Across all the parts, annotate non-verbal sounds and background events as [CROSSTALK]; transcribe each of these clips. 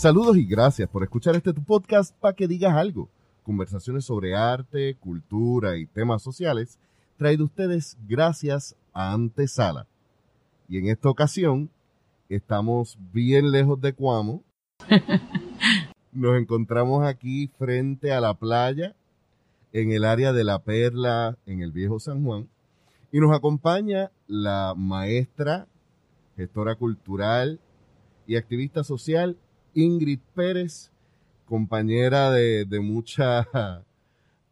Saludos y gracias por escuchar este tu podcast para que digas algo. Conversaciones sobre arte, cultura y temas sociales traído ustedes gracias a Antesala. Y en esta ocasión estamos bien lejos de Cuamo. [LAUGHS] Nos encontramos aquí frente a la playa en el área de la Perla en el Viejo San Juan. Y nos acompaña la maestra, gestora cultural y activista social Ingrid Pérez, compañera de, de muchas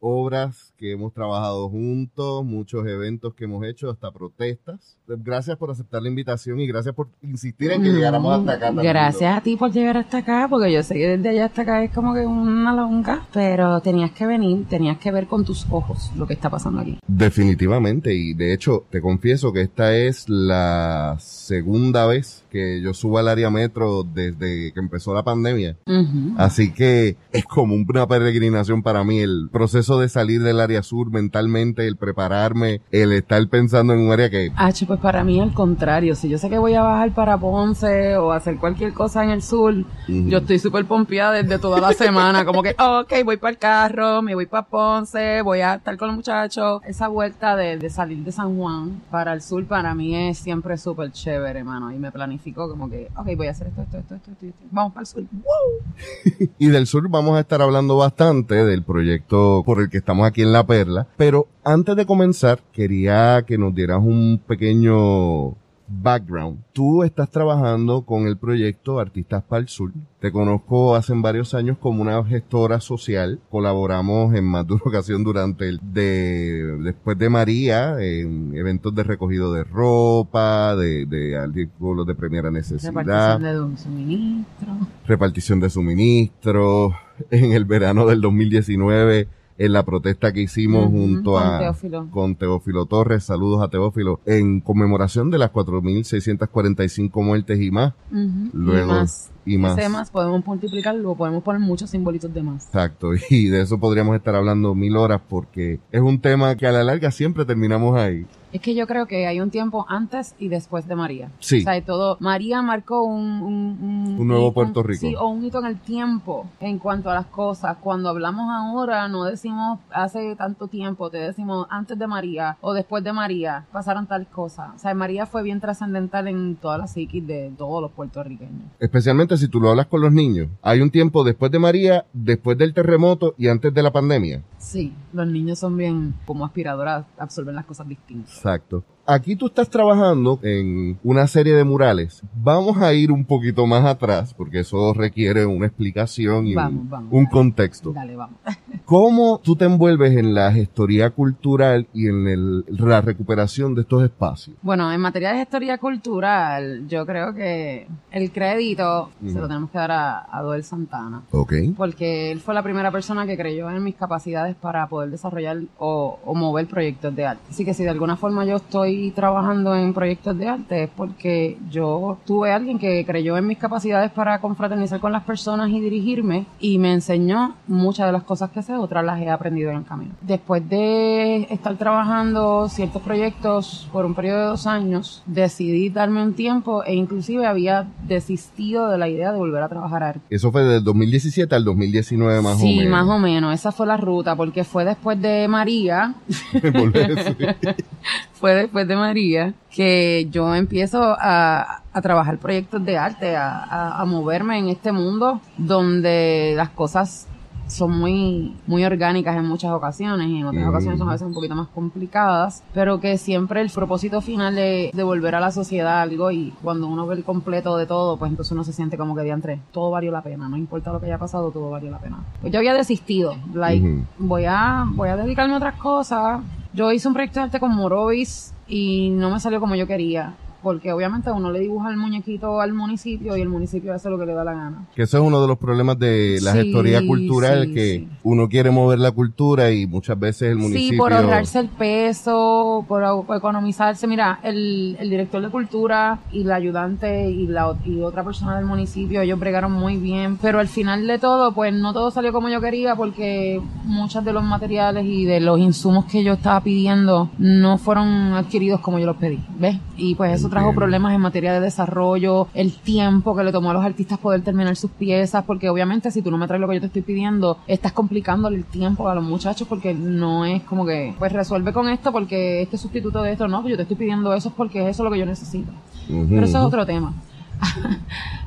obras que hemos trabajado juntos, muchos eventos que hemos hecho, hasta protestas. Gracias por aceptar la invitación y gracias por insistir en que llegáramos hasta acá. también, Gracias a ti por llegar hasta acá, porque yo sé que desde allá hasta acá es como que una longa, pero tenías que venir, tenías que ver con tus ojos lo que está pasando aquí. Definitivamente, y de hecho te confieso que esta es la segunda vez que yo subo al área metro desde que empezó la pandemia. Ujú. Así que es como una peregrinación para mí el proceso de salir del área sur mentalmente, el prepararme, el estar pensando en un área que H, pues para mí al contrario, si yo sé que voy a bajar para Ponce o hacer cualquier cosa en el sur, yo estoy súper pompeada desde toda la semana, como que, ok, voy para el carro, me voy para Ponce, voy a estar con los muchachos. Esa vuelta de, de salir de San Juan para el sur para mí es siempre súper chévere, hermano, y me planifico como que, ok, voy a hacer esto, esto, esto, esto, esto, esto. vamos para el sur. [LAUGHS] Y del sur vamos a estar hablando bastante del proyecto por el que estamos aquí en La Perla. Pero antes de comenzar, quería que nos dieras un pequeño background. Tú estás trabajando con el proyecto Artistas para el Sur. Te conozco hace varios años como una gestora social. Colaboramos en más de una ocasión durante el de después de María en eventos de recogido de ropa, de, de artículos de primera necesidad Repartición de un suministro. repartición de suministros, en el verano del 2019, en la protesta que hicimos junto con a Teófilo. con Teófilo Torres, saludos a Teófilo, en conmemoración de las 4.645 muertes y más. Ujú, Luego, y más. y más. Ese más podemos multiplicarlo, podemos poner muchos simbolitos de más. Exacto, [LAUGHS] y de eso podríamos estar hablando mil horas porque es un tema que a la larga siempre terminamos ahí. Es que yo creo que hay un tiempo antes y después de María. Sí. O sea, y todo. María marcó un, un, Un nuevo Puerto Rico. Sí, o un hito en el tiempo en cuanto a las cosas. Cuando hablamos ahora, no decimos hace tanto tiempo, te decimos antes de María o después de María, pasaron tal cosa. O sea, María fue bien trascendental en toda la psiquis de todos los puertorriqueños. Especialmente si tú lo hablas con los niños. Hay un tiempo después de María, después del terremoto y antes de la pandemia. Sí, los niños son bien como aspiradoras, absorben las cosas distintas. Exacto. Aquí tú estás trabajando en una serie de murales. Vamos a ir un poquito más atrás porque eso requiere una explicación y Vamos, un, vamos. un contexto. Dale, vamos. [LAUGHS] ¿Cómo tú te envuelves en la gestoría cultural y en el- la recuperación de estos espacios? Bueno, en materia de historia cultural, yo creo que el crédito se lo tenemos que dar a, a Doel Santana. Ok. Porque él fue la primera persona que creyó en mis capacidades para poder desarrollar o, o mover proyectos de arte. Así que si de alguna forma yo estoy trabajando en proyectos de arte es porque yo tuve alguien que creyó en mis capacidades para confraternizar con las personas y dirigirme y me enseñó muchas de las cosas que sé, otras las he aprendido en el camino. Después de estar trabajando ciertos proyectos por un periodo de dos años, decidí darme un tiempo e inclusive había desistido de la idea de volver a trabajar arte. Eso fue del 2017 al 2019 más sí, o menos. más o menos. Esa fue la ruta, porque fue después de María, [LAUGHS] sí. [LAUGHS] fue después de María que yo empiezo a, a trabajar proyectos de arte, a, a- a moverme en este mundo donde las cosas son muy, muy orgánicas en muchas ocasiones y en otras Mm. ocasiones son a veces un poquito más complicadas, pero que siempre el propósito final de devolver a la sociedad algo y cuando uno ve el completo de todo, pues entonces uno se siente como que diantre, todo valió la pena, no importa lo que haya pasado, todo valió la pena. Pues yo había desistido, like, Ujú. voy a, voy a dedicarme a otras cosas. Yo hice un proyecto de arte con Morovis y no me salió como yo quería. Porque obviamente uno le dibuja el muñequito al municipio y el municipio hace lo que le da la gana. Que eso es uno de los problemas de la Sí, gestoría cultural, sí, que sí. uno quiere mover la cultura y muchas veces el municipio... Sí, por ahorrarse el peso, por, economizarse. Mira, el, el director de cultura y la ayudante y la y otra persona del municipio, ellos bregaron muy bien. Pero al final de todo, pues no todo salió como yo quería porque muchos de los materiales y de los insumos que yo estaba pidiendo no fueron adquiridos como yo los pedí. ¿Ves? Y pues eso eso trajo problemas en materia de desarrollo, el tiempo que le tomó a los artistas poder terminar sus piezas, porque obviamente si tú no me traes lo que yo te estoy pidiendo, estás complicándole el tiempo a los muchachos porque no es como que, pues resuelve con esto porque este sustituto de esto, no, yo te estoy pidiendo eso es porque es eso lo que yo necesito. Pero eso es otro tema.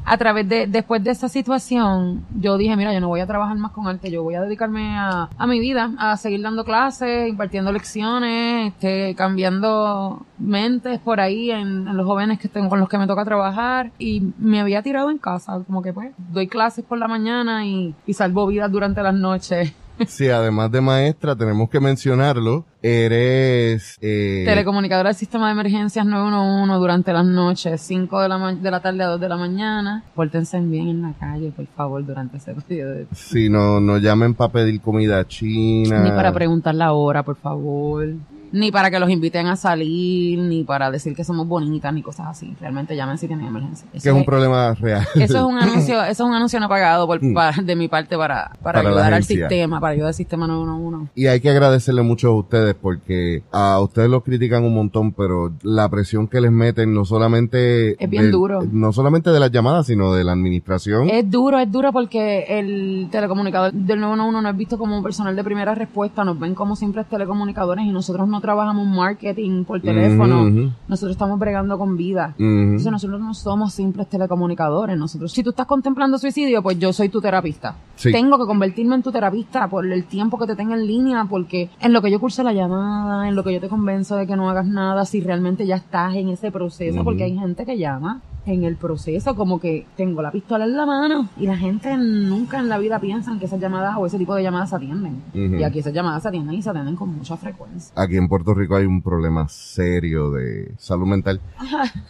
A través de, después de esa situación, yo dije, mira, yo no voy a trabajar más con arte, yo voy a dedicarme a, a mi vida, a seguir dando clases, impartiendo lecciones, este, cambiando mentes por ahí en, en los jóvenes que tengo, con los que me toca trabajar. Y me había tirado en casa, como que pues, doy clases por la mañana y, y salvo vidas durante las noches. Sí, además de maestra, tenemos que mencionarlo. Eres eh, Telecomunicadora del sistema de emergencias 911 durante las noches, 5 de la, ma- de la tarde a 2 de la mañana. Pórtense bien en la calle, por favor, durante ese periodo. Si no, no llamen para pedir comida china. Ni para preguntar la hora, por favor. Ni para que los inviten a salir, ni para decir que somos bonitas, ni cosas así. Realmente llamen si tienen emergencia. que Eso es un problema real. Eso es un [LAUGHS] anuncio, eso es un anuncio no pagado por, pa- de mi parte para, Para para, ayudar al sistema, para ayudar al sistema 911. Y hay que agradecerle mucho a ustedes porque a ustedes los critican un montón, pero la presión que les meten no solamente Es bien duro. no solamente de las llamadas, sino de la administración. Es duro, es duro porque el telecomunicador del 911 no es visto como personal de primera respuesta, nos ven como simples telecomunicadores y nosotros no trabajamos marketing por teléfono, nosotros estamos bregando con vida. Entonces nosotros no somos simples telecomunicadores. Nosotros, si tú estás contemplando suicidio, pues yo soy tu terapista. Sí. Tengo que convertirme en tu terapista por el tiempo que te tenga en línea, porque en lo que yo curso la llamada, en lo que yo te convenzo de que no hagas nada, si realmente ya estás en ese proceso, porque hay gente que llama en el proceso como que tengo la pistola en la mano y la gente nunca en la vida piensan que esas llamadas o ese tipo de llamadas se atienden. Ujú. Y aquí esas llamadas se atienden y se atienden con mucha frecuencia. Aquí en Puerto Rico hay un problema serio de salud mental.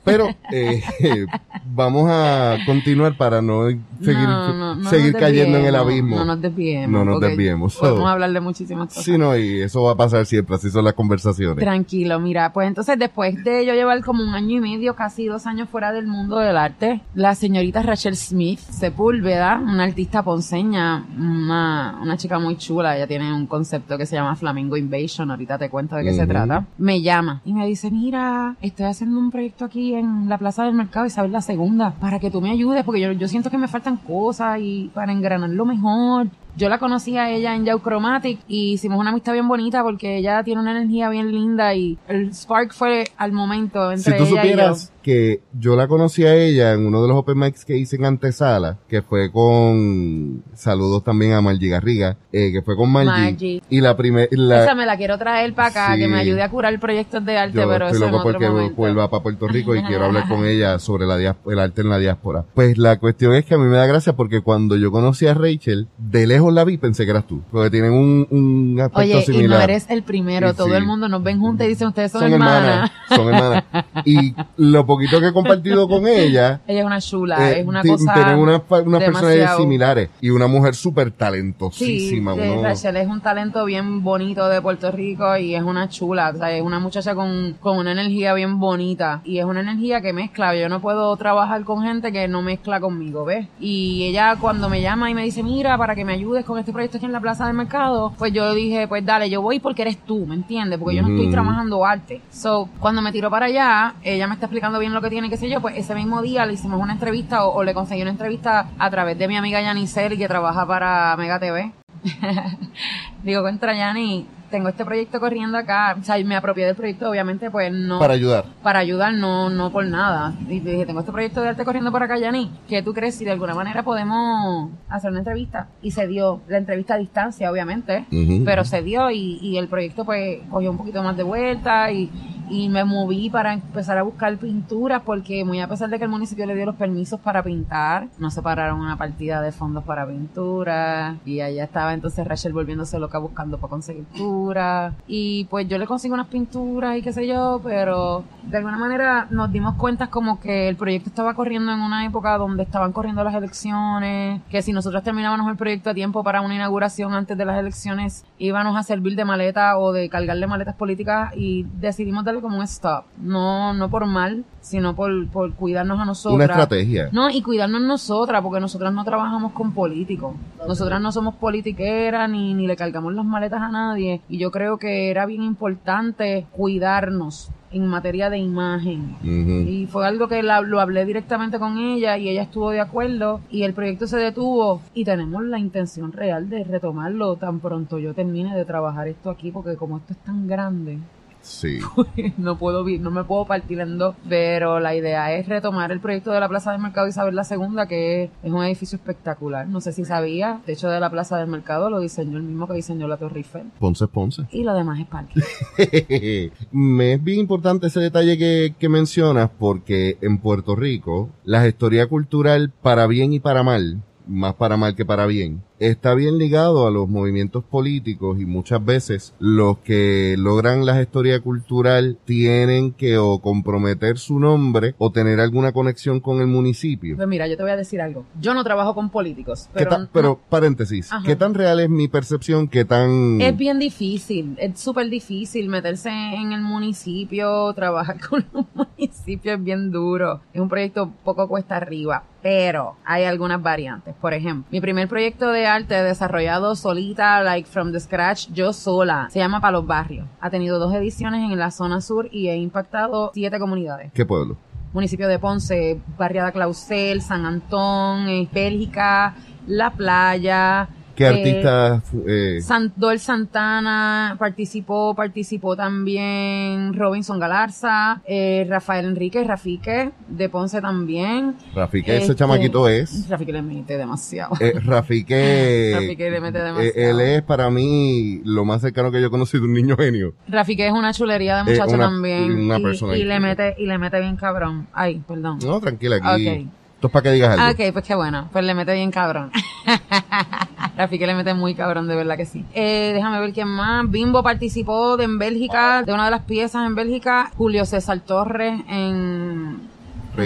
Pero [LAUGHS] eh, [LAUGHS] vamos a continuar para no seguir, No, no, no seguir cayendo en el abismo. No nos desviemos. No nos desviemos. Podemos hablar de muchísimas cosas. Sí, no, y eso va a pasar siempre, así son las conversaciones. Tranquilo, mira, pues entonces después de yo llevar como un año y medio, casi dos años fuera del mundo del arte, la señorita Rachel Smith Sepúlveda, una artista ponceña, una, una chica muy chula, ella tiene un concepto que se llama Flamingo Invasion, ahorita te cuento de qué se Ujú. trata, me llama y me dice, mira, estoy haciendo un proyecto aquí en la Plaza del Mercado Isabel la Segunda, para que tú me ayudes, porque yo, yo siento que me faltan cosas y para engranarlo mejor. Yo la conocí a ella en Yau Chromatic y hicimos una amistad bien bonita porque ella tiene una energía bien linda y el spark fue al momento Si entre tú ella y yo. supieras que yo la conocí a ella en uno de los open mics que hice en Antesala, que fue con saludos también a Margie Garriga, eh, que fue con Margie. Margie. Y la primera, la, Esa me la quiero traer para acá, Sí. que me ayude a curar proyectos de arte, yo pero estoy eso en loco otro porque momento. vuelva para Puerto Rico y quiero hablar con [LAUGHS] ella sobre la el arte en la diáspora. Pues la cuestión es que a mí me da gracia porque cuando yo conocí a Rachel, de lejos la vi pensé que eras tú, porque tienen un, un aspecto Oye, y similar. no eres el primero, Sí, todo sí. el mundo nos ven juntas y dicen, ustedes son, son hermanas, hermanas. son hermanas. Y lo poquito que he compartido con ella, Ella es una chula, eh, es una cosa... tienen unas, unas personalidades similares y una mujer súper Sí, talentosísima. uno- Rachel es un talento bien bonito de Puerto Rico y es una chula, o sea, es una muchacha con, con una energía bien bonita y es una energía que mezcla, yo no puedo trabajar con gente que no mezcla conmigo, ¿ves? Y ella cuando me llama y me dice, mira, para que me ayudes con este proyecto aquí en la Plaza del Mercado, pues yo dije, pues dale, yo voy porque eres tú, ¿me entiendes? Porque yo no estoy trabajando arte. So, cuando me tiró para allá, ella me está explicando bien lo que tiene, qué sé yo, pues ese mismo día le hicimos una entrevista o, o le conseguí una entrevista a través de mi amiga Yanisel que trabaja para Mega TV. [LAUGHS] Digo, contra Yani, tengo este proyecto corriendo acá, o sea, me apropié del proyecto, obviamente, pues no para ayudar. para ayudar, no, no por nada. Y dije, tengo este proyecto de arte corriendo por acá, Yani. ¿Qué tú crees si de alguna manera podemos hacer una entrevista? Y se dio la entrevista a distancia, obviamente, pero se dio y, y el proyecto pues cogió un poquito más de vuelta y, y me moví para empezar a buscar pinturas porque muy a pesar de que el municipio le dio los permisos para pintar, no separaron una partida de fondos para pintura y allá estaba entonces Rachel volviéndose loca buscando para conseguir pintura. Y pues yo le consigo unas pinturas y qué sé yo, pero de alguna manera nos dimos cuenta como que el proyecto estaba corriendo en una época donde estaban corriendo las elecciones, que si nosotros terminábamos el proyecto a tiempo para una inauguración antes de las elecciones íbamos a servir de maleta o de cargarle maletas políticas y decidimos darle como un stop. No, no por mal, sino por, por cuidarnos a nosotros. Una estrategia. No, y cuidarnos nosotras, porque nosotras no trabajamos con políticos. Nosotras no somos politiqueras ni, ni le cargamos las maletas a nadie. Y yo creo que era bien importante cuidarnos en materia de imagen. Y fue algo que la- lo hablé directamente con ella y ella estuvo de acuerdo y el proyecto se detuvo y tenemos la intención real de retomarlo tan pronto yo termine de trabajar esto aquí porque como esto es tan grande Sí. [LAUGHS] no puedo no me puedo partir en dos pero la idea es retomar el proyecto de la Plaza del Mercado Isabel la Segunda que es un edificio espectacular no sé si sabía el techo de la Plaza del Mercado lo diseñó el mismo que diseñó la Torre Eiffel Ponce es Ponce. y lo demás es parque [LAUGHS] Me es bien importante ese detalle que, que mencionas porque en Puerto Rico la gestoría cultural para bien y para mal, más para mal que para bien, está bien ligado a los movimientos políticos y muchas veces los que logran la gestoría cultural tienen que o comprometer su nombre o tener alguna conexión con el municipio. pues mira yo te voy a decir algo yo no trabajo con políticos ¿Qué pero, tan- no- pero paréntesis, Ajá. ¿qué tan real es mi percepción? ¿Qué tan... Es bien difícil, es súper difícil meterse en el municipio, trabajar [LAUGHS] con los municipios es bien duro. Es un proyecto poco cuesta arriba, pero hay algunas variantes. Por ejemplo, mi primer proyecto de arte desarrollado solita, like from the scratch, yo sola, se llama Para los Barrios. Ha tenido dos ediciones en la zona sur y he impactado siete comunidades ¿Qué pueblo? municipio de Ponce, Barriada Clausel, San Antón, eh, Bélgica, La Playa. ¿Qué eh, artistas... eh, Sandor Santana participó, participó también Robinson Galarza, eh, Rafael Enrique, Rafique, de Ponce también. Rafique, ese Este, chamaquito es... Rafique le mete demasiado. Eh, Rafique, [LAUGHS] Rafique le mete eh, demasiado. él es para mí lo más cercano que yo he conocido de un niño genio. Rafique es una chulería de muchacho una- también. una y, persona y le mete, y le mete bien cabrón. Ay, perdón. No, tranquila, aquí. Ok. Esto es para que digas algo. Ok, pues qué bueno. Pues le mete bien cabrón. [LAUGHS] Rafique le mete muy cabrón, de verdad que sí. Eh, déjame ver quién más. Bimbo participó de, en Bélgica, de una de las piezas en Bélgica. Julio César Torres en.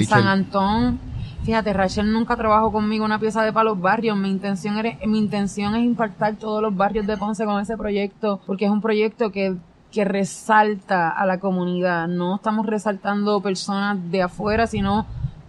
San Antón. Fíjate, Rachel nunca trabajó conmigo una pieza de palos barrios. Mi intención, era, mi intención es impactar todos los barrios de Ponce con ese proyecto, porque es un proyecto que que resalta a la comunidad. No estamos resaltando personas de afuera, sino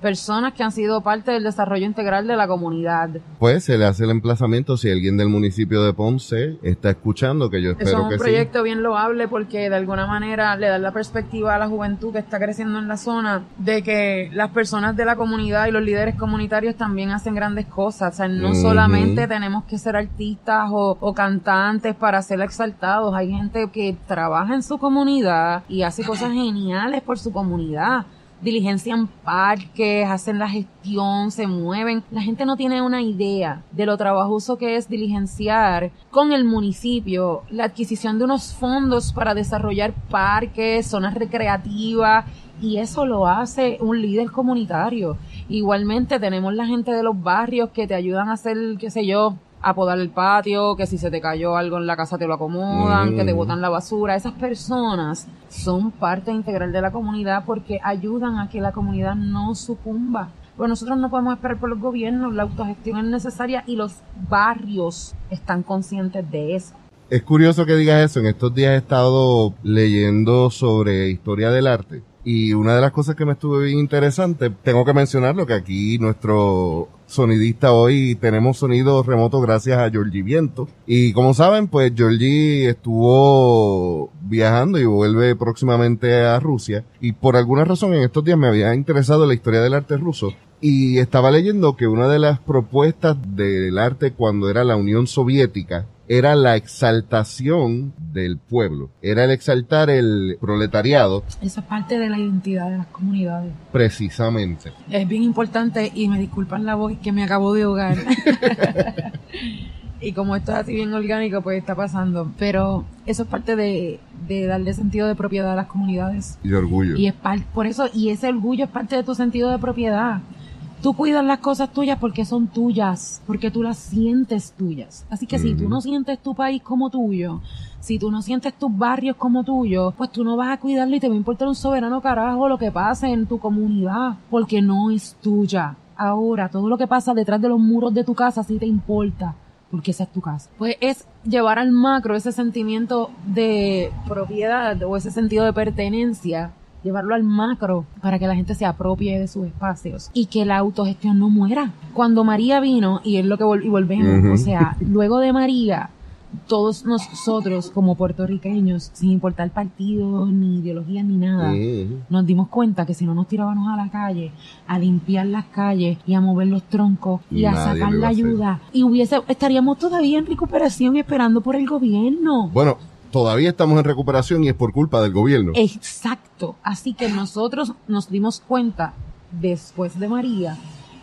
personas que han sido parte del desarrollo integral de la comunidad. Pues se le hace el emplazamiento si alguien del municipio de Ponce está escuchando, que yo Eso espero es que un sí. proyecto bien loable porque de alguna manera le da la perspectiva a la juventud que está creciendo en la zona de que las personas de la comunidad y los líderes comunitarios también hacen grandes cosas. O sea, no solamente tenemos que ser artistas o, o cantantes para ser exaltados. Hay gente que trabaja en su comunidad y hace cosas geniales por su comunidad diligencian parques, hacen la gestión, se mueven. La gente no tiene una idea de lo trabajoso que es diligenciar con el municipio la adquisición de unos fondos para desarrollar parques, zonas recreativas y eso lo hace un líder comunitario. Igualmente tenemos la gente de los barrios que te ayudan a hacer, qué sé yo, a podar el patio, que si se te cayó algo en la casa te lo acomodan, Mm. que te botan la basura. Esas personas son parte integral de la comunidad porque ayudan a que la comunidad no sucumba. Pues nosotros no podemos esperar por los gobiernos, la autogestión es necesaria y los barrios están conscientes de eso. Es curioso que digas eso. En estos días he estado leyendo sobre historia del arte. Y una de las cosas que me estuvo bien interesante, tengo que mencionarlo, que aquí nuestro sonidista hoy tenemos sonido remoto gracias a Georgie Viento. Y como saben, pues Georgie estuvo viajando y vuelve próximamente a Rusia. Y por alguna razón en estos días me había interesado la historia del arte ruso. Y estaba leyendo que una de las propuestas del arte cuando era la Unión Soviética era la exaltación del pueblo, era el exaltar el proletariado Eso es parte de la identidad de las comunidades. precisamente. Es bien importante y me disculpan la voz que me acabo de ahogar. [LAUGHS] y como esto es así bien orgánico, pues está pasando. Pero eso es parte de, de darle sentido de propiedad a las comunidades. Y de orgullo. Y es par- por eso, y ese orgullo es parte de tu sentido de propiedad. Tú cuidas las cosas tuyas porque son tuyas, porque tú las sientes tuyas. Así que si tú no sientes tu país como tuyo, si tú no sientes tus barrios como tuyos, pues tú no vas a cuidarlo y te va a importar un soberano carajo lo que pase en tu comunidad, porque no es tuya. Ahora, todo lo que pasa detrás de los muros de tu casa sí te importa, porque esa es tu casa. Pues es llevar al macro ese sentimiento de propiedad o ese sentido de pertenencia llevarlo al macro para que la gente se apropie de sus espacios y que la autogestión no muera. Cuando María vino, y es lo que y volvemos, o sea, [LAUGHS] luego de María, todos nosotros como puertorriqueños, sin importar partidos, ni ideologías, ni nada, nos dimos cuenta que si no nos tirábamos a la calle, a limpiar las calles y a mover los troncos y a sacar la ayuda, y hubiese, estaríamos todavía en recuperación esperando por el gobierno. Bueno, todavía estamos en recuperación y es por culpa del gobierno. Exacto. Así que nosotros nos dimos cuenta después de María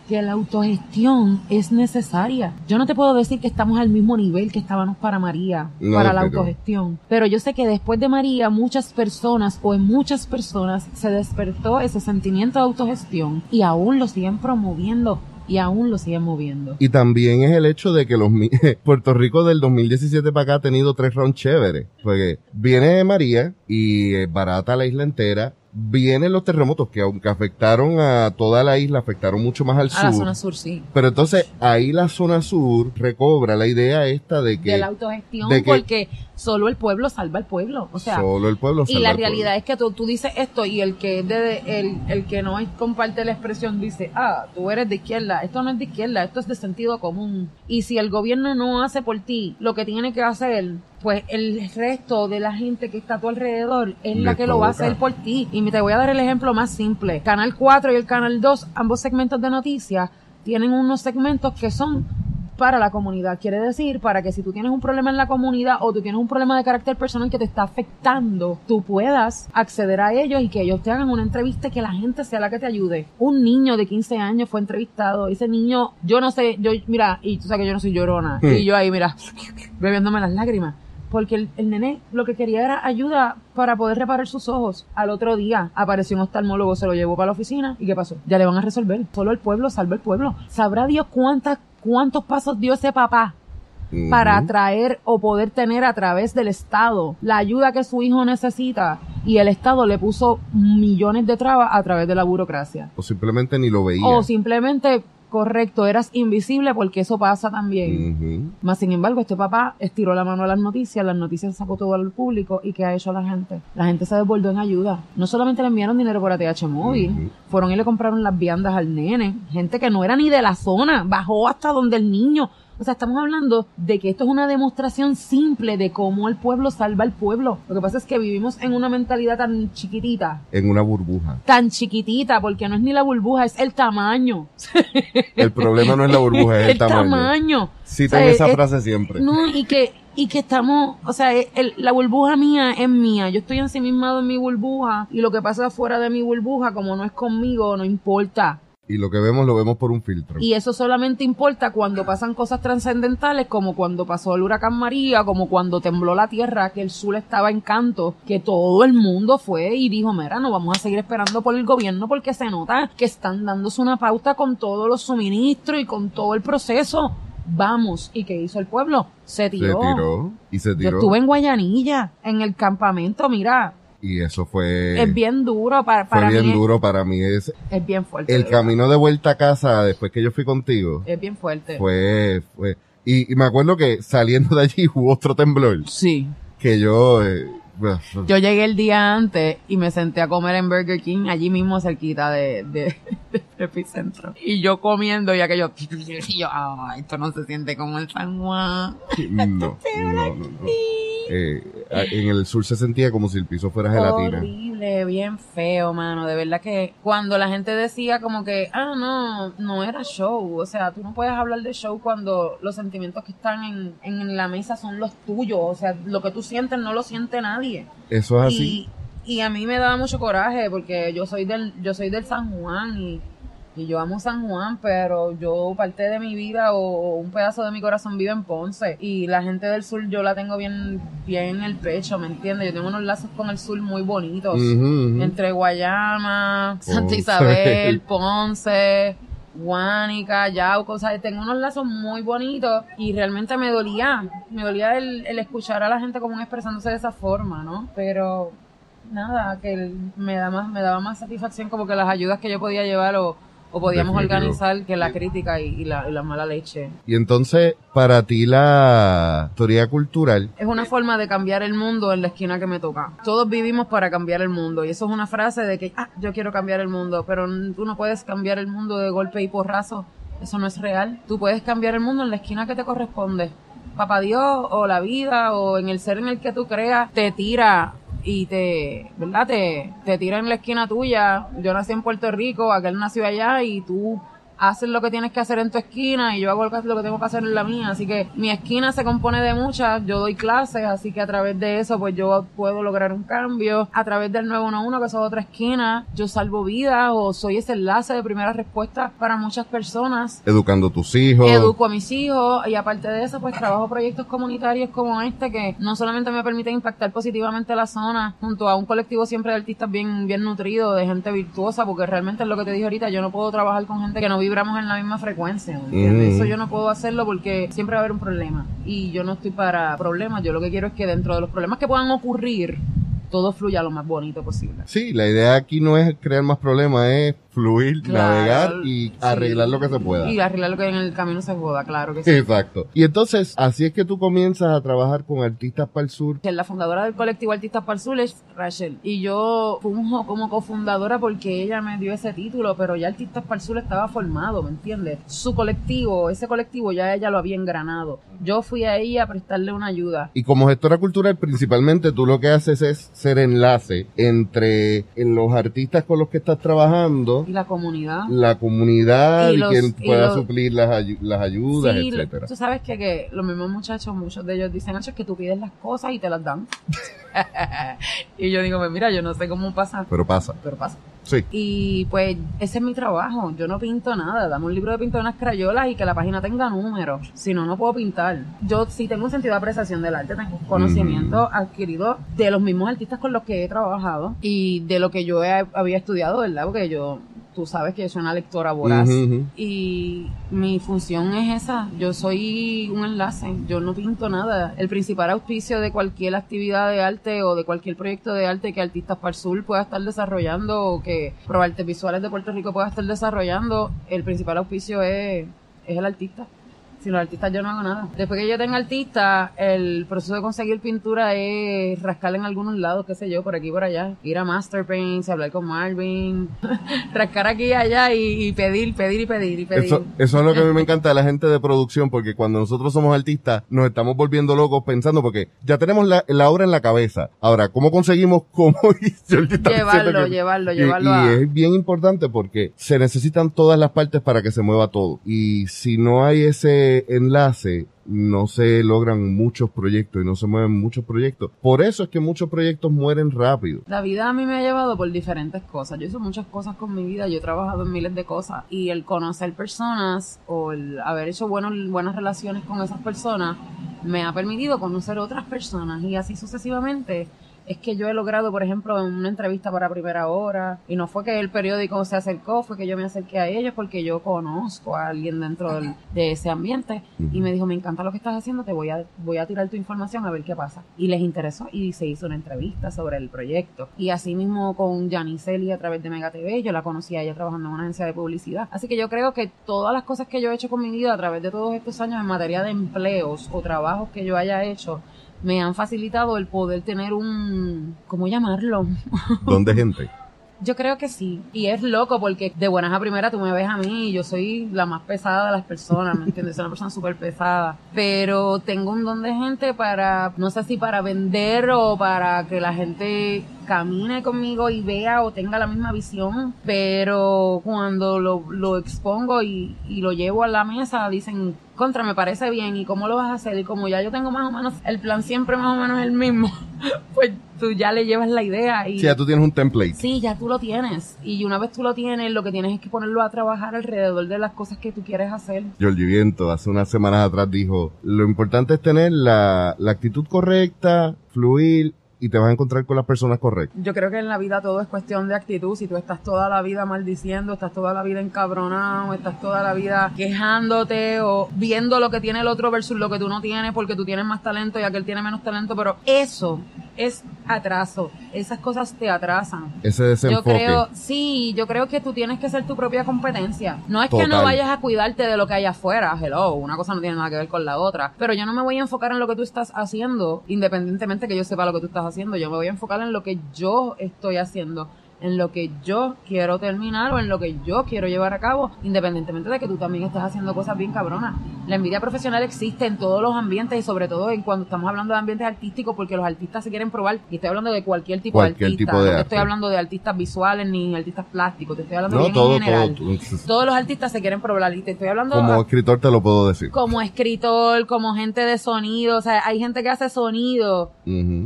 que la autogestión es necesaria. Yo no te puedo decir que estamos al mismo nivel que estábamos para María, para la autogestión, pero yo sé que después de María muchas personas o en muchas personas se despertó ese sentimiento de autogestión y aún lo siguen promoviendo y aún lo siguen moviendo. Y también es el hecho de que los [LAUGHS] Puerto Rico del 2017 para acá ha tenido tres rounds chéveres. Porque viene María y es barata la isla entera vienen los terremotos que aunque afectaron a toda la isla, afectaron mucho más al sur. A la zona sur, sí. Pero entonces ahí la zona sur recobra la idea esta de que... De la autogestión, porque solo el pueblo salva al pueblo. O sea, solo el pueblo salva Y la realidad es que tú, tú, dices esto y el que de, el, el que no comparte la expresión dice, ah, tú eres de izquierda. Esto no es de izquierda, esto es de sentido común. Y si el gobierno no hace por ti lo que tiene que hacer, pues el resto de la gente que está a tu alrededor es la que lo va a hacer por ti. Y te voy a dar el ejemplo más simple. Canal 4 y el Canal 2, ambos segmentos de noticias, tienen unos segmentos que son para la comunidad. Quiere decir, para que si tú tienes un problema en la comunidad o tú tienes un problema de carácter personal que te está afectando, tú puedas acceder a ellos y que ellos te hagan una entrevista y que la gente sea la que te ayude. Un niño de 15 años fue entrevistado. Ese niño, yo no sé, yo, mira, y tú sabes que yo no soy llorona. Hmm. Y yo ahí, mira, [LAUGHS] bebiéndome las lágrimas porque el, el, nene lo que quería era ayuda para poder reparar sus ojos. Al otro día apareció un oftalmólogo, se lo llevó para la oficina y ¿qué pasó? Ya le van a resolver. Solo el pueblo salva el pueblo. ¿Sabrá Dios cuántas, cuántos pasos dio ese papá para atraer o poder tener a través del Estado la ayuda que su hijo necesita y el Estado le puso millones de trabas a través de la burocracia. O simplemente ni lo veía. O simplemente correcto, eras invisible porque eso pasa también. Más sin embargo, este papá estiró la mano a las noticias, las noticias sacó todo al público y ¿qué ha hecho la gente? La gente se desbordó en ayuda. No solamente le enviaron dinero por ATH móvil, fueron y le compraron las viandas al nene. Gente que no era ni de la zona, bajó hasta donde el niño o sea, estamos hablando de que esto es una demostración simple de cómo el pueblo salva al pueblo. Lo que pasa es que vivimos en una mentalidad tan chiquitita. En una burbuja. Tan chiquitita, porque no es ni la burbuja, es el tamaño. [LAUGHS] El problema no es la burbuja, es el, el tamaño. tamaño. Sí, tengo esa frase siempre. No, y que, y que estamos, o sea, la burbuja mía es mía. Yo estoy ensimismado en mi burbuja y lo que pasa fuera de mi burbuja, como no es conmigo, no importa y lo que vemos lo vemos por un filtro. Y eso solamente importa cuando pasan cosas trascendentales como cuando pasó el huracán María, como cuando tembló la tierra, que el sur estaba en canto, que todo el mundo fue y dijo, mira, no vamos a seguir esperando por el gobierno porque se nota que están dándose una pauta con todos los suministros y con todo el proceso. Vamos. ¿Y qué hizo el pueblo? Se tiró. Se tiró y se tiró. Yo estuve en Guayanilla, en el campamento, mira, y eso fue... Es bien duro para, para fue bien duro para mí. Es, es bien fuerte. El camino de vuelta a casa después que yo fui contigo. Es bien fuerte. Fue, fue, y, me acuerdo que saliendo de allí [LAUGHS] hubo otro temblor. Sí. Que yo, eh, yo llegué el día antes y me senté a comer en Burger King allí mismo cerquita de, de, Epicentro. Y yo comiendo y aquello, y yo, ah, esto no se siente como el San Juan. No, no, no, no. Eh, en el sur se sentía como si el piso fuera gelatina. Horrible, bien feo, mano. De verdad que cuando la gente decía como que, ah, no, no era show. O sea, tú no puedes hablar de show cuando los sentimientos que están en, en la mesa son los tuyos. O sea, lo que tú sientes no lo siente nadie. Eso es así. Y, y a mí me daba mucho coraje porque yo soy del, yo soy del San Juan y y yo amo San Juan, pero yo parte de mi vida o, un pedazo de mi corazón vive en Ponce. Y la gente del sur yo la tengo bien, bien en el pecho, ¿me entiendes? Yo tengo unos lazos con el sur muy bonitos. Entre Guayama, Santa Isabel, [LAUGHS] Ponce. Guánica, Yauco, o sea, tengo unos lazos muy bonitos y realmente me dolía, me dolía el, el escuchar a la gente como expresándose de esa forma, ¿no? Pero nada, que me da más, me daba más satisfacción como que las ayudas que yo podía llevar o, o podíamos Definitivo. organizar que la crítica y, y la, y la mala leche. Y entonces, para ti la teoría cultural, Es una forma de cambiar el mundo en la esquina que me toca. Todos vivimos para cambiar el mundo y eso es una frase de que, ah, yo quiero cambiar el mundo, pero tú no puedes cambiar el mundo de golpe y porrazo. Eso no es real. Tú puedes cambiar el mundo en la esquina que te corresponde. Papá Dios o la vida o en el ser en el que tú creas te tira y te, ¿verdad? Te, te tira en la esquina tuya. Yo nací en Puerto Rico, aquel nació allá y tú haces lo que tienes que hacer en tu esquina y yo hago lo que tengo que hacer en la mía. Así que mi esquina se compone de muchas, yo doy clases, así que a través de eso pues yo puedo lograr un cambio. A través del 911, que es otra esquina, yo salvo vidas o soy ese enlace de primera respuesta para muchas personas. educando a tus hijos. Educo a mis hijos y aparte de eso, pues trabajo proyectos comunitarios como este que no solamente me permiten impactar positivamente la zona junto a un colectivo siempre de artistas bien, bien nutrido, de gente virtuosa, porque realmente es lo que te dije ahorita, yo no puedo trabajar con gente que no vibramos en la misma frecuencia. ¿me entiendes? Mm. Eso yo no puedo hacerlo porque siempre va a haber un problema y yo no estoy para problemas, yo lo que quiero es que dentro de los problemas que puedan ocurrir, todo fluya lo más bonito posible. Sí, la idea aquí no es crear más problemas, es fluir, Claro, navegar y sí. arreglar lo que se pueda. Y arreglar lo que en el camino se joda, claro que sí. Exacto. Y entonces, así es que tú comienzas a trabajar con artistas para el sur. que la fundadora del colectivo Artistas para el Sur es Rachel. Y yo funjo como cofundadora porque ella me dio ese título, pero ya Artistas para el Sur estaba formado, ¿me entiendes? Su colectivo, ese colectivo ya ella lo había engranado. Yo fui a ella a prestarle una ayuda. Y como gestora cultural, principalmente tú lo que haces es ser enlace entre en los artistas con los que estás trabajando, Y la comunidad. la comunidad Y y, los- quien y pueda los- suplir las, las ayudas, Sí, etcétera. tú sabes que, que los mismos muchachos, muchos de ellos dicen, "Acho, es que tú pides las cosas y te las dan. [LAUGHS] y yo digo, pues mira, yo no sé cómo pasa, Pero pasa. pero pasa. Sí. Y pues ese es mi trabajo. Yo no pinto nada. Dame un libro de pintar unas crayolas y que la página tenga números. Si no, no puedo pintar. Yo sí tengo un sentido de apreciación del arte, tengo conocimiento adquirido de los mismos artistas con los que he trabajado y de lo que yo he- había estudiado, ¿verdad? Porque yo, tú sabes que yo soy una lectora voraz. Y mi función es esa. Yo soy un enlace. Yo no pinto nada. El principal auspicio de cualquier actividad de arte o de cualquier proyecto de arte que Artistas para el Sur pueda estar desarrollando o que Proartes Visuales de Puerto Rico pueda estar desarrollando, el principal auspicio es, es el artista. Sin los artistas yo no hago nada. Después que yo tenga artista, el proceso de conseguir pintura es rascar en algunos lados, qué sé yo, por aquí y por allá. Ir a Master Paints, hablar con Marvin, [LAUGHS] rascar aquí y allá y, y pedir, pedir y pedir y pedir. Eso, eso es lo que a mí me encanta de la gente de producción, porque cuando nosotros somos artistas, nos estamos volviendo locos pensando, porque ya tenemos la, la obra en la cabeza. Ahora, ¿cómo conseguimos [LAUGHS] cómo y Llevarlo, que- llevarlo, y- llevarlo y a- es bien importante porque se necesitan todas las partes para que se mueva todo. Y si no hay ese enlace, no se logran muchos proyectos y no se mueven muchos proyectos. Por eso es que muchos proyectos mueren rápido. La vida a mí me ha llevado por diferentes cosas. Yo hecho muchas cosas con mi vida, yo he trabajado en miles de cosas y el conocer personas o el haber hecho buenas relaciones con esas personas me ha permitido conocer otras personas y así sucesivamente. Es que yo he logrado, por ejemplo, en una entrevista para Primera Hora, y no fue que el periódico se acercó, fue que yo me acerqué a ellos porque yo conozco a alguien dentro del- de ese ambiente y me dijo, me encanta lo que estás haciendo, te voy a, voy a tirar tu información a ver qué pasa. Y les interesó y se hizo una entrevista sobre el proyecto. Y así mismo con Janiceli a través de Mega TV, yo la conocí a ella trabajando en una agencia de publicidad. Así que yo creo que todas las cosas que yo he hecho con mi vida a través de todos estos años en materia de empleos o trabajos que yo haya hecho, me han facilitado el poder tener un, ¿cómo llamarlo? [LAUGHS] ¿Dónde gente? Yo creo que sí. Y es loco porque de buenas a primeras tú me ves a mí y yo soy la más pesada de las personas, ¿me entiendes? Soy una persona súper pesada. Pero tengo un don de gente para, no sé si para vender o para que la gente camine conmigo y vea o tenga la misma visión. Pero cuando lo, lo expongo y, y lo llevo a la mesa, dicen, contra, me parece bien. ¿Y cómo lo vas a hacer? Y como ya yo tengo más o menos, el plan siempre más o menos el mismo, [LAUGHS] pues tú ya le llevas la idea y... Si ya tú tienes un template. Sí, ya tú lo tienes. Y una vez tú lo tienes, lo que tienes es que ponerlo a trabajar alrededor de las cosas que tú quieres hacer. Giorgi Viento hace unas semanas atrás dijo, lo importante es tener la, la actitud correcta, fluir y te vas a encontrar con las personas correctas. Yo creo que en la vida todo es cuestión de actitud. Si tú estás toda la vida maldiciendo, estás toda la vida encabronado, estás toda la vida quejándote o viendo lo que tiene el otro versus lo que tú no tienes porque tú tienes más talento y aquel tiene menos talento, pero eso es atraso. Esas cosas te atrasan. Ese Yo desenfoque. creo, sí, yo creo que tú tienes que ser tu propia competencia. No es que no vayas a cuidarte de lo que hay afuera, hello, una cosa no tiene nada que ver con la otra. Pero yo no me voy a enfocar en lo que tú estás haciendo, independientemente que yo sepa lo que tú estás haciendo. Yo me voy a enfocar en lo que yo estoy haciendo en lo que yo quiero terminar o en lo que yo quiero llevar a cabo, independientemente de que tú también estés haciendo cosas bien cabronas. La envidia profesional existe en todos los ambientes y sobre todo en cuando estamos hablando de ambientes artísticos porque los artistas se quieren probar y estoy hablando de cualquier tipo Cualquier de artista, tipo de no te estoy hablando de artistas visuales ni artistas plásticos, te estoy hablando No, bien todo, en general. todo. Todos los artistas se quieren probar y te estoy hablando Como a- escritor te lo puedo decir. como escritor, como gente de sonido, o sea, hay gente que hace sonido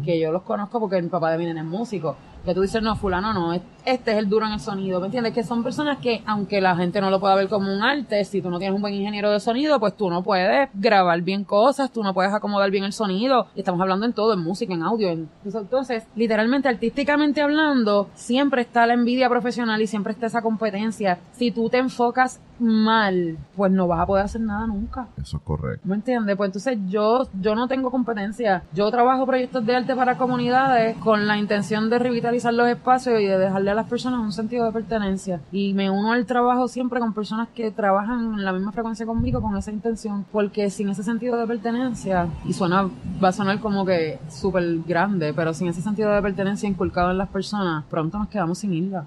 que yo los conozco porque mi papá de mi nene es músico. Que tú dices, no, fulano no, es- este es el duro en el sonido, ¿me entiendes? Que son personas que, aunque la gente no lo pueda ver como un arte, si tú no tienes un buen ingeniero de sonido, pues tú no puedes grabar bien cosas, tú no puedes acomodar bien el sonido. Y estamos hablando en todo, en música, en audio. En... Entonces, literalmente, artísticamente hablando, siempre está la envidia profesional y siempre está esa competencia. Si tú te enfocas mal, pues no vas a poder hacer nada nunca. Eso es correcto. ¿Me entiendes? Pues entonces yo, yo no tengo competencia. Yo trabajo proyectos de arte para comunidades con la intención de revitalizar los espacios y de dejarle a las personas un sentido de pertenencia. Y me uno al trabajo siempre con personas que trabajan en la misma frecuencia conmigo con esa intención. Porque sin ese sentido de pertenencia, y suena, va a sonar como que súper grande, pero sin ese sentido de pertenencia inculcado en las personas, pronto nos quedamos sin isla.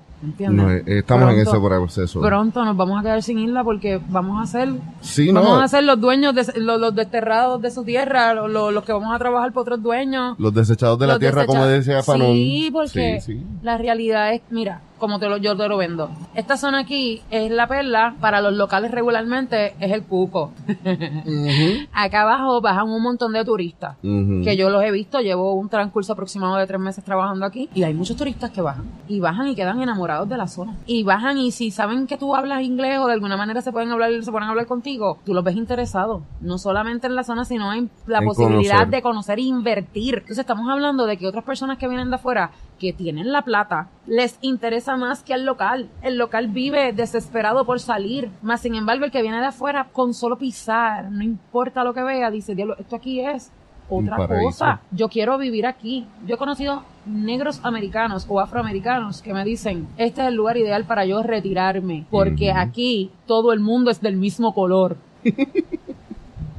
No, eh, estamos en Pronto- ese proceso. Pronto nos vamos a quedar sin isla porque vamos a ser sí, Vamos no. a ser los dueños, de, los, los desterrados de su tierra, los, los- que vamos a trabajar para otros dueños. Los desechados de la tierra, como decía Fanon. Sí, porque Sí, sí. la realidad es, mira, como te lo, yo te lo vendo. Esta zona aquí es la perla, para los locales regularmente es el cuco. Acá abajo bajan un montón de turistas. Que yo los he visto, llevo un transcurso aproximado de tres meses trabajando aquí y hay muchos turistas que bajan y bajan y quedan enamorados de la zona y bajan y si saben que tú hablas inglés o de alguna manera se pueden hablar, se pueden hablar contigo, tú los ves interesados, no solamente en la zona sino en la En posibilidad conocer. de conocer e invertir. Entonces estamos hablando de que otras personas que vienen de afuera que tienen la plata les interesa más que al local. El local vive desesperado por salir, más sin embargo el que viene de afuera con solo pisar, no importa lo que vea, dice, diablo, esto aquí es otra cosa. Yo quiero vivir aquí. Yo he conocido negros americanos o afroamericanos que me dicen, este es el lugar ideal para yo retirarme, porque aquí todo el mundo es del mismo color. [LAUGHS]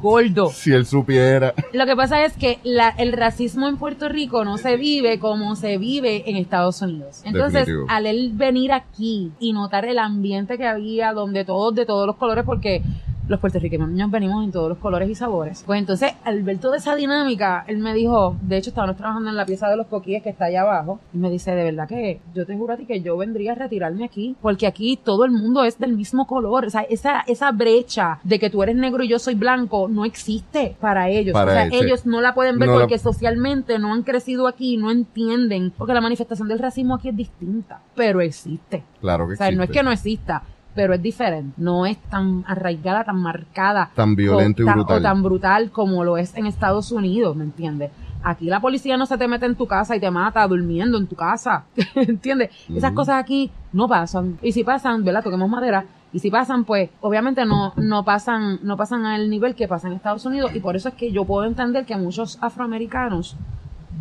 Gordo. Si él supiera. Lo que pasa es que la- el racismo en Puerto Rico no se vive como se vive en Estados Unidos. Entonces, Definitivo. al él venir aquí y notar el ambiente que había, donde todos de todos los colores, porque los puertorriqueños venimos en todos los colores y sabores. Pues entonces, al ver toda esa dinámica, él me dijo, de hecho estábamos trabajando en la pieza de los coquíes que está allá abajo, y me dice, de verdad que yo te juro a ti que yo vendría a retirarme aquí, porque aquí todo el mundo es del mismo color, o sea, esa, esa brecha de que tú eres negro y yo soy blanco no existe para ellos. Para o sea, ellos no la pueden ver No la- porque socialmente no han crecido aquí, no entienden, porque la manifestación del racismo aquí es distinta, pero existe. Claro que O sea, no es que no exista, pero es diferente. No es tan arraigada, tan marcada. Tan violento o y tan- brutal. O tan brutal como lo es en Estados Unidos, ¿me entiendes? Aquí la policía no se te mete en tu casa y te mata durmiendo en tu casa, [LAUGHS] ¿entiendes? Esas cosas aquí no pasan. Y si pasan, ¿verdad? Toquemos madera. Y si pasan, pues, obviamente no, no pasan, no pasan al nivel que pasa en Estados Unidos. Y por eso es que yo puedo entender que muchos afroamericanos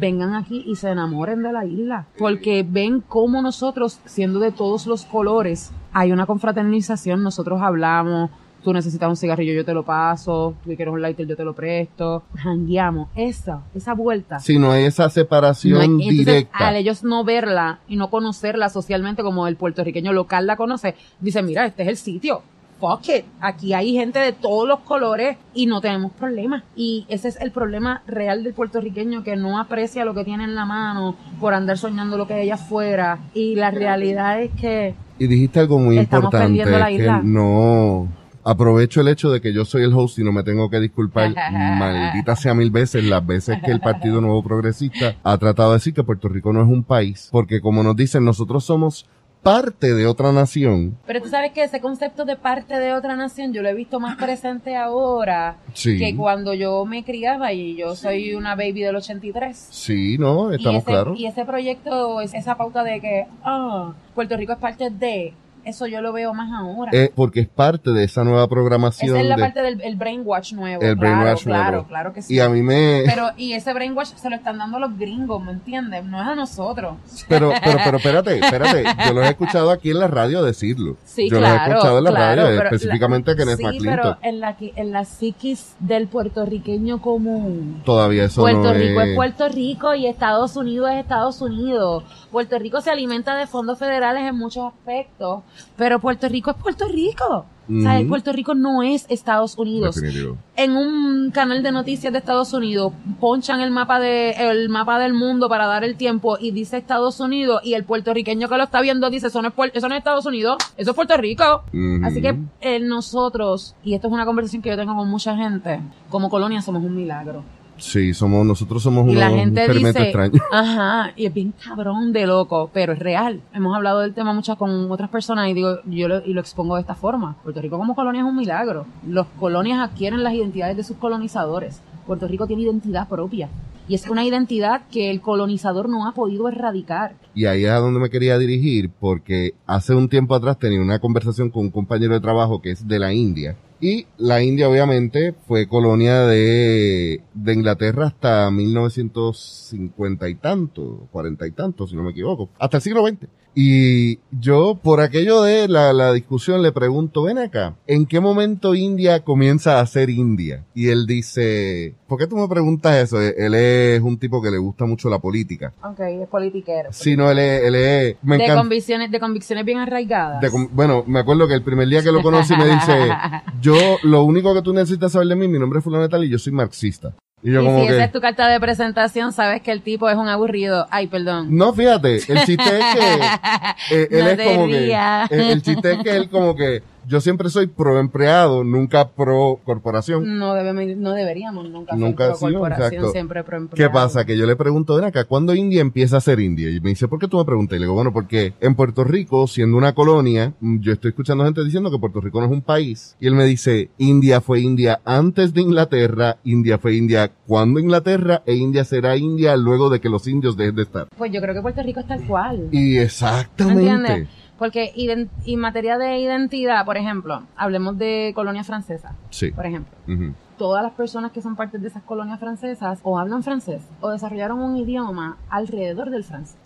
vengan aquí y se enamoren de la isla. Porque ven cómo nosotros, siendo de todos los colores, hay una confraternización, nosotros hablamos, tú necesitas un cigarrillo, yo te lo paso, tú quieres un lighter, yo te lo presto, jangueamos, esa, esa vuelta. Si no hay esa No separación hay- entonces, directa. al ellos no verla y no conocerla socialmente como el puertorriqueño local la conoce, dice, mira, este es el sitio. Fuck it. Aquí hay gente de todos los colores y no tenemos problemas. Y ese es el problema real del puertorriqueño que no aprecia lo que tiene en la mano por andar soñando lo que hay afuera. Y la realidad es que Y dijiste algo muy importante, la que isla. no aprovecho el hecho de que yo soy el host y no me tengo que disculpar [LAUGHS] maldita sea mil veces las veces que el Partido Nuevo Progresista ha tratado de decir que Puerto Rico no es un país, porque como nos dicen, nosotros somos parte de otra nación. Pero tú sabes que ese concepto de parte de otra nación yo lo he visto más presente ahora Sí. que cuando yo me criaba y yo soy una baby del 83. Sí, no, Y estamos ese, claros. y ese proyecto, es esa pauta de que, ah, Puerto Rico es parte de, Eso yo lo veo más ahora. Eh, porque es parte de esa nueva programación. Esa es la de- parte del el brainwash nuevo. El claro, brainwash claro, nuevo. claro que sí. Y a mí me... Pero, y ese brainwash se lo están dando los gringos, ¿me entiendes? No es a nosotros. Pero, [LAUGHS] pero, pero espérate, espérate. Yo los he escuchado aquí en la radio decirlo. Sí, Yo claro. los he escuchado en la claro, radio, específicamente la- Kenneth Sí, pero en la, que- en la psiquis del puertorriqueño común. Todavía eso Puerto no Rico es... es Puerto Rico y Estados Unidos es Estados Unidos. Puerto Rico se alimenta de fondos federales en muchos aspectos, pero Puerto Rico es Puerto Rico. O sea, Ujú. Puerto Rico no es Estados Unidos. Definitivo. En un canal de noticias de Estados Unidos ponchan el mapa de el mapa del mundo para dar el tiempo y dice Estados Unidos y el puertorriqueño que lo está viendo dice eso no es, eso no es Estados Unidos, eso es Puerto Rico. Así que eh, nosotros, y esto es una conversación que yo tengo con mucha gente, como colonia somos un milagro. Sí, somos, nosotros somos unos la gente dice, extraños. [LAUGHS] ajá, y es bien cabrón de loco, pero es real. Hemos hablado del tema mucho con otras personas y digo, yo lo, y lo expongo de esta forma. Puerto Rico como colonia es un milagro. Los colonias adquieren las identidades de sus colonizadores. Puerto Rico tiene identidad propia. Y es una identidad que el colonizador no ha podido erradicar. Y ahí es a donde me quería dirigir, porque hace un tiempo atrás tenía una conversación con un compañero de trabajo que es de la India. Y la India obviamente fue colonia de, de Inglaterra hasta 1950 y tanto, 40 y tanto, si no me equivoco, hasta el siglo XX. Y yo, por aquello de la, la discusión, le pregunto, ven acá, ¿en qué momento India comienza a ser India? Y él dice, ¿por qué tú me preguntas eso? Él es un tipo que le gusta mucho la política. Ok, es politiquero. Sí, no, él es, él es, me de encanta. convicciones, de convicciones bien arraigadas. de bueno, me acuerdo que el primer día que lo conocí me dice, [LAUGHS] yo, lo único que tú necesitas saber de mí, mi nombre es fulano de tal y yo soy marxista. Y yo y como si esa es tu carta de presentación, sabes que el tipo es un aburrido. Ay, perdón. no, fíjate, el chiste es que, eh, [LAUGHS] él No es como que, eh, el chiste es que él como que, yo siempre soy pro empleado, nunca pro corporación. No, debemos, no deberíamos nunca, Nunca, ser sí, pro corporación, exacto. siempre pro ¿Qué empleado. pasa? Que yo le pregunto, ven acá, ¿cuándo India empieza a ser India? Y me dice, ¿por qué tú me preguntas? Y le digo, bueno, porque en Puerto Rico, siendo una colonia, mm, yo estoy escuchando gente diciendo que Puerto Rico no es un país. Y él me dice, India fue India antes de Inglaterra, India fue India cuando Inglaterra, e India será India luego de que los indios dejen de estar. Pues yo creo que Puerto Rico es tal cual. Y exactamente. ¿Entiendes? Porque en materia de identidad, por ejemplo, hablemos de colonia francesa, Sí. por ejemplo. Ujú. Todas las personas que son parte de esas colonias francesas o hablan francés o desarrollaron un idioma alrededor del francés.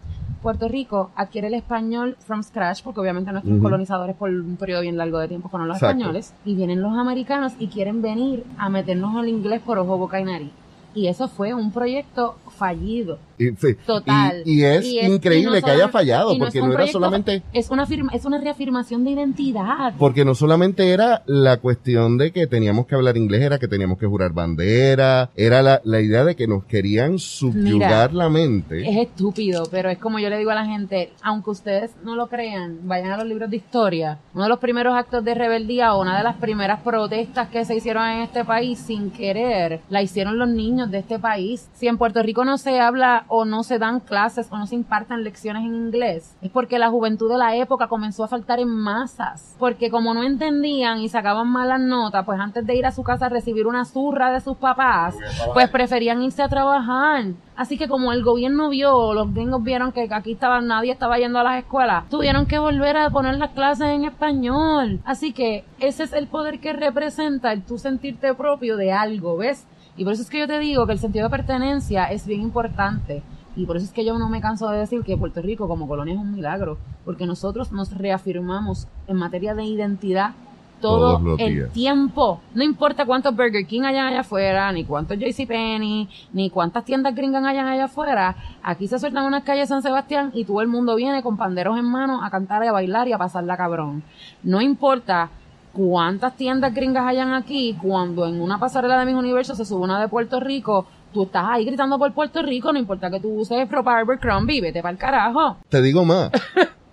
Puerto Rico adquiere el español from scratch, porque obviamente nuestros Ujú. colonizadores por un periodo bien largo de tiempo fueron los Exacto. españoles, y vienen los americanos y quieren venir a meternos el inglés por ojo, boca y nariz. Y eso fue un proyecto fallido. Y, sí. Total. Y, y es Y es- increíble no que haya fallado, no porque no era proyecto- solamente... Es una, firma, es una reafirmación de identidad. Porque no solamente era la cuestión de que teníamos que hablar inglés, era que teníamos que jurar bandera, era la, la idea de que nos querían subyugar la mente. Es estúpido, pero es como yo le digo a la gente, aunque ustedes no lo crean, vayan a los libros de historia. Uno de los primeros actos de rebeldía o una de las primeras protestas que se hicieron en este país sin querer, la hicieron los niños de este país. Si en Puerto Rico no se habla o no se dan clases o no se impartan lecciones en inglés, es porque la juventud de la época comenzó a faltar en masas. Porque como no entendían y sacaban malas notas, pues antes de ir a su casa a recibir una zurra de sus papás, pues preferían irse a trabajar. Así que como el gobierno vio, los gringos vieron que aquí estaba, nadie estaba yendo a las escuelas, tuvieron que volver a poner las clases en español. Así que ese es el poder que representa el tú sentirte propio de algo, ¿ves? Y por eso es que yo te digo que el sentido de pertenencia es bien importante. Y por eso es que yo no me canso de decir que Puerto Rico como colonia es un milagro, porque nosotros nos reafirmamos en materia de identidad todo el días. tiempo. No importa cuántos Burger King hayan allá afuera, ni cuántos JCPenney, ni cuántas tiendas gringas hayan allá afuera. Aquí se sueltan unas calles de San Sebastián y todo el mundo viene con panderos en mano a cantar y a bailar y a pasarla cabrón. No importa cuántas tiendas gringas hayan aquí, cuando en una pasarela de mis universos se sube una de Puerto Rico, tú estás ahí gritando por Puerto Rico, no importa que tú uses Pro Abercrombie, vete para el carajo. Te digo más.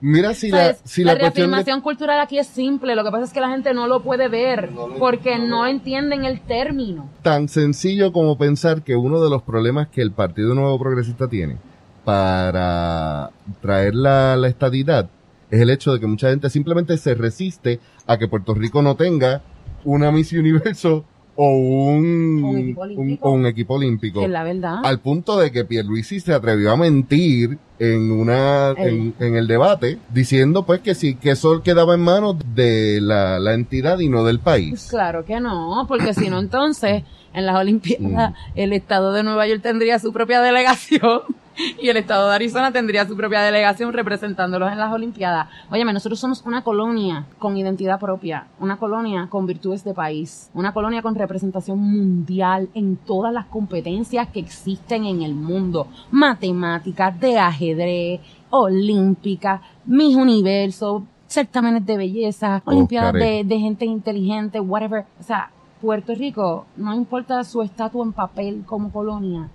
Mira si la, la la, cuestión de reafirmación cultural aquí es simple, lo que pasa es que la gente no lo puede ver porque no entienden el término. tan sencillo como pensar que uno de los problemas que el Partido Nuevo Progresista tiene para traer la, la estadidad es el hecho de que mucha gente simplemente se resiste a que Puerto Rico no tenga una Miss Universo o un, Un equipo olímpico. o un equipo olímpico. Que es la verdad. Al punto de que Pierluisi se atrevió a mentir en una en, el debate diciendo pues que sí que eso quedaba en manos de la, la entidad y no del país. Claro que no, porque si no, entonces en las Olimpiadas el estado de Nueva York tendría su propia delegación [LAUGHS] y el estado de Arizona tendría su propia delegación representándolos en las Olimpiadas. Óyeme, nosotros somos una colonia con identidad propia, una colonia con virtudes de país, una colonia con representación mundial en todas las competencias que existen en el mundo, matemáticas, de ajedrez, olímpica, mis universos, certámenes de belleza, olimpiadas de, de gente inteligente, whatever. O sea, Puerto Rico, no importa su estatus en papel como colonia,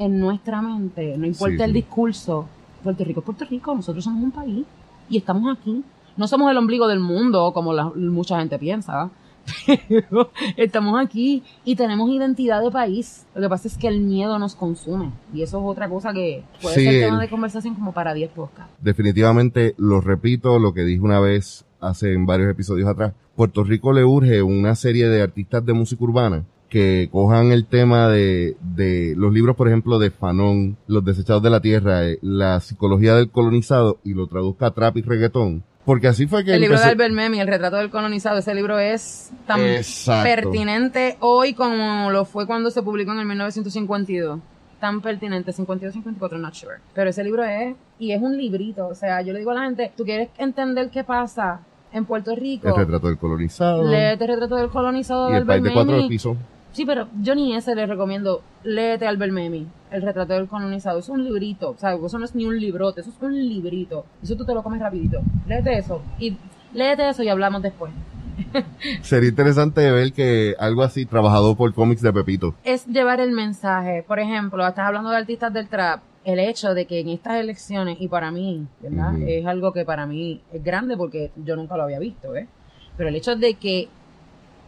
en nuestra mente, no importa Sí, el sí. discurso, Puerto Rico es Puerto Rico, nosotros somos un país y estamos aquí. No somos el ombligo del mundo, como la- mucha gente piensa, pero [LAUGHS] estamos aquí y tenemos identidad de país. Lo que pasa es que el miedo nos consume y eso es otra cosa que puede Sí, ser tema de conversación como para 10 podcasts. Definitivamente lo repito, lo que dije una vez hace en varios episodios atrás. Puerto Rico le urge una serie de artistas de música urbana que cojan el tema de, de los libros, por ejemplo, de Fanon, Los Desechados de la Tierra, eh, la psicología del colonizado y lo traduzca a trap y reggaetón. Porque así fue que El libro de Albert Memmi, El retrato del colonizado, ese libro es tan Exacto. pertinente hoy como lo fue cuando se publicó en el 1952. Tan pertinente, 52, 54, not sure. Pero ese libro es, y es un librito, o sea, yo le digo a la gente, tú quieres entender qué pasa en Puerto Rico, el retrato del colonizado léete El retrato del colonizado y de el país de cuatro pisos. Sí, pero yo ni ese le recomiendo. Léete Albert Memmi, El retrato del colonizado. Es un librito, o sea, eso no es ni un librote, eso es un librito. Eso tú te lo comes rapidito. Léete eso. Y léete eso y hablamos después. [LAUGHS] Sería interesante ver que algo así trabajado por cómics de Pepito. Es llevar el mensaje. Por ejemplo, estás hablando de artistas del trap. El hecho de que en estas elecciones, y para mí, ¿verdad? Es algo que para mí es grande porque yo nunca lo había visto, ¿eh? Pero el hecho de que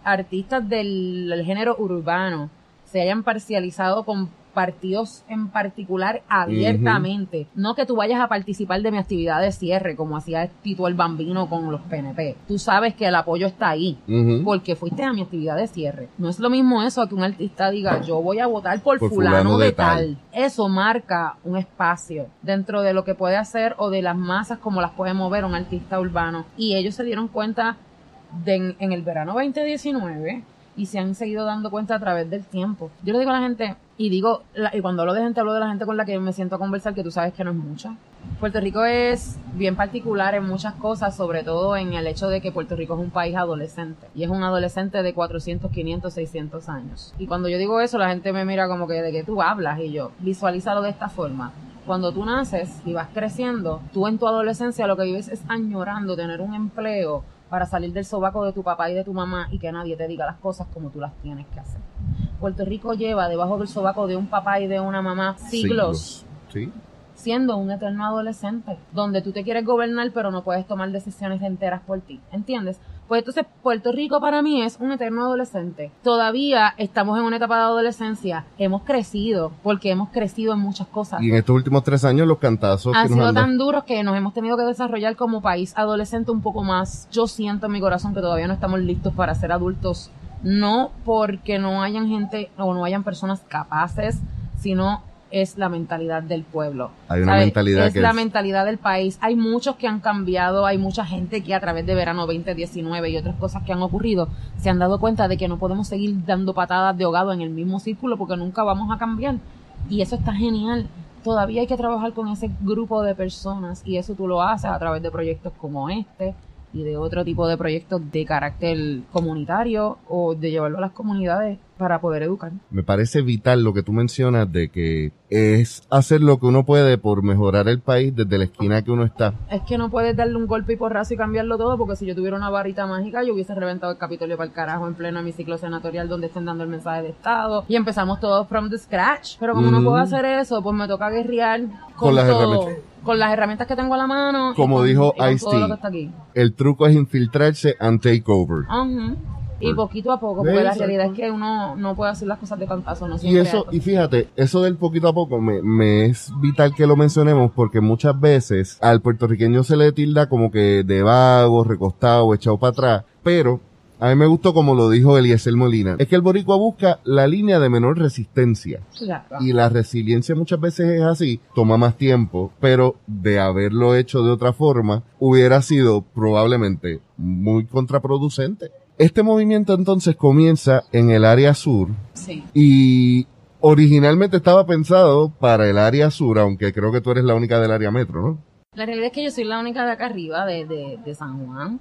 artistas del, del género urbano se hayan parcializado con partidos en particular abiertamente. No que tú vayas a participar de mi actividad de cierre, como hacía Tito el Bambino con los PNP. Tú sabes que el apoyo está ahí porque fuiste a mi actividad de cierre. No es lo mismo eso a que un artista diga, yo voy a votar por, Por fulano, fulano de, de tal. tal. Eso marca un espacio dentro de lo que puede hacer o de las masas como las puede mover un artista urbano. Y ellos se dieron cuenta de en, el verano 2019 y se han seguido dando cuenta a través del tiempo. Yo le digo a la gente, y digo, la- y cuando hablo de gente, hablo de la gente con la que me siento a conversar, que tú sabes que no es mucha. Puerto Rico es bien particular en muchas cosas, sobre todo en el hecho de que Puerto Rico es un país adolescente. Y es un adolescente de 400, 500, 600 años. Y cuando yo digo eso, la gente me mira como que de que tú hablas y yo, visualízalo de esta forma. Cuando tú naces y vas creciendo, tú en tu adolescencia lo que vives es añorando tener un empleo para salir del sobaco de tu papá y de tu mamá y que nadie te diga las cosas como tú las tienes que hacer. Puerto Rico lleva debajo del sobaco de un papá y de una mamá siglos Sí. siendo un eterno adolescente, donde tú te quieres gobernar pero no puedes tomar decisiones enteras por ti, ¿entiendes? Pues entonces Puerto Rico para mí es un eterno adolescente. Todavía estamos en una etapa de adolescencia, hemos crecido, porque hemos crecido en muchas cosas. Y en estos últimos tres años los cantazos Han que nos sido han tan duros que nos hemos tenido que desarrollar como país adolescente un poco más. Yo siento en mi corazón que todavía no estamos listos para ser adultos, no porque no hayan gente o no hayan personas capaces, sino es la mentalidad del pueblo. Hay una ¿Sabes? mentalidad es que la es- mentalidad del país. Hay muchos que han cambiado, hay mucha gente que a través de verano 2019 y otras cosas que han ocurrido se han dado cuenta de que no podemos seguir dando patadas de ahogado en el mismo círculo porque nunca vamos a cambiar. Y eso está genial. Todavía hay que trabajar con ese grupo de personas y eso tú lo haces a través de proyectos como este y de otro tipo de proyectos de carácter comunitario o de llevarlo a las comunidades para poder educar. Me parece vital lo que tú mencionas de que es hacer lo que uno puede por mejorar el país desde la esquina que uno está. Es que no puedes darle un golpe y porrazo y cambiarlo todo, porque si yo tuviera una varita mágica, yo hubiese reventado el Capitolio para el carajo en pleno hemiciclo senatorial donde estén dando el mensaje de Estado y empezamos todos from the scratch. Pero como no puedo hacer eso, pues me toca guerrear con, Con las todo, herramientas. con las herramientas que tengo a la mano. Como con- dijo Ice-T. El truco es infiltrarse and take over. Ajá. Y Por- poquito a poco, porque la realidad es que uno no puede hacer las cosas de cantazo, no Y eso, y fíjate, eso del poquito a poco me, me es vital que lo mencionemos porque muchas veces al puertorriqueño se le tilda como que de vago, recostado, echado para atrás, pero a mí me gustó como lo dijo Eliezer Molina, es que el boricua busca la línea de menor resistencia. Y la resiliencia muchas veces es así, toma más tiempo, pero de haberlo hecho de otra forma, hubiera sido probablemente muy contraproducente. Este movimiento entonces comienza en el área sur sí. y originalmente estaba pensado para el área sur, aunque creo que tú eres la única del área metro, ¿no? La realidad es que yo soy la única de acá arriba, de, de, de San Juan.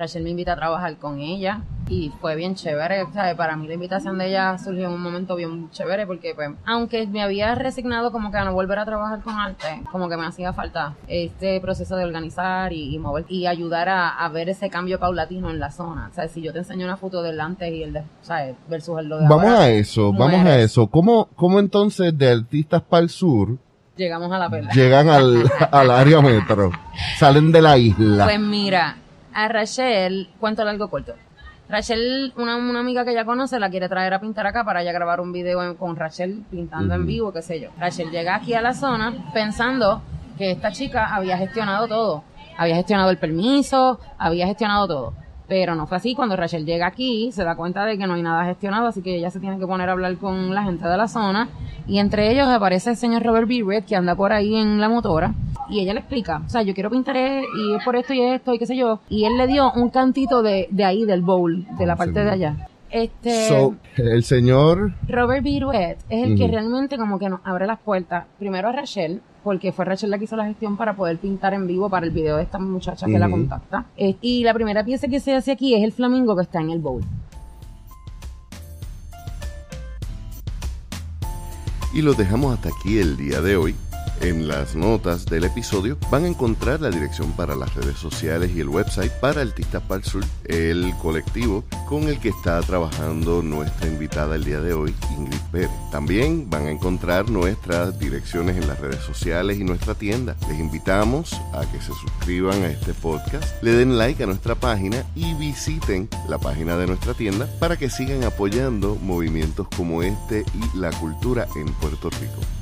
Rachel me invita a trabajar con ella y fue bien chévere, ¿sabes? Para mí la invitación de ella surgió en un momento bien chévere porque pues, aunque me había resignado como que a no volver a trabajar con arte, como que me hacía falta este proceso de organizar y, mover y ayudar a, ver ese cambio paulatino en la zona. O sea, si yo te enseño una foto del antes y el de, ¿sabes? Versus el de Vamos a eso, vamos a eso. ¿Cómo, ¿Cómo entonces de artistas para el sur llegamos a la pelea. Llegan al, [LAUGHS] al área metro. [LAUGHS] Salen de la isla. Pues mira, a Rachel, cuento largo corto. Rachel, una, una, amiga que ella conoce, la quiere traer a pintar acá para ella grabar un video con Rachel pintando en vivo, qué sé yo. Rachel llega aquí a la zona pensando que esta chica había gestionado todo. Había gestionado el permiso, había gestionado todo. Pero no fue así. Cuando Rachel llega aquí, se da cuenta de que no hay nada gestionado, así que ella se tiene que poner a hablar con la gente de la zona. Y entre ellos aparece el señor Robert B. que anda por ahí en la motora y ella le explica, o sea, yo quiero pintar e-, y es por esto y esto y qué sé yo. Y él le dio un cantito de, de ahí, del bowl, de la parte de allá. Este, el señor Robert Biruet es el que realmente como que nos abre las puertas. Primero a Rachel, porque fue Rachel la que hizo la gestión para poder pintar en vivo para el video de esta muchacha que la contacta. Eh, y la primera pieza que se hace aquí es el flamingo que está en el bowl. Y lo dejamos hasta aquí el día de hoy. En las notas del episodio van a encontrar la dirección para las redes sociales y el website para Artistas para el Sur, el colectivo con el que está trabajando nuestra invitada el día de hoy, Ingrid Pérez. También van a encontrar nuestras direcciones en las redes sociales y nuestra tienda. Les invitamos a que se suscriban a este podcast, le den like a nuestra página y visiten la página de nuestra tienda para que sigan apoyando movimientos como este y la cultura en Puerto Rico.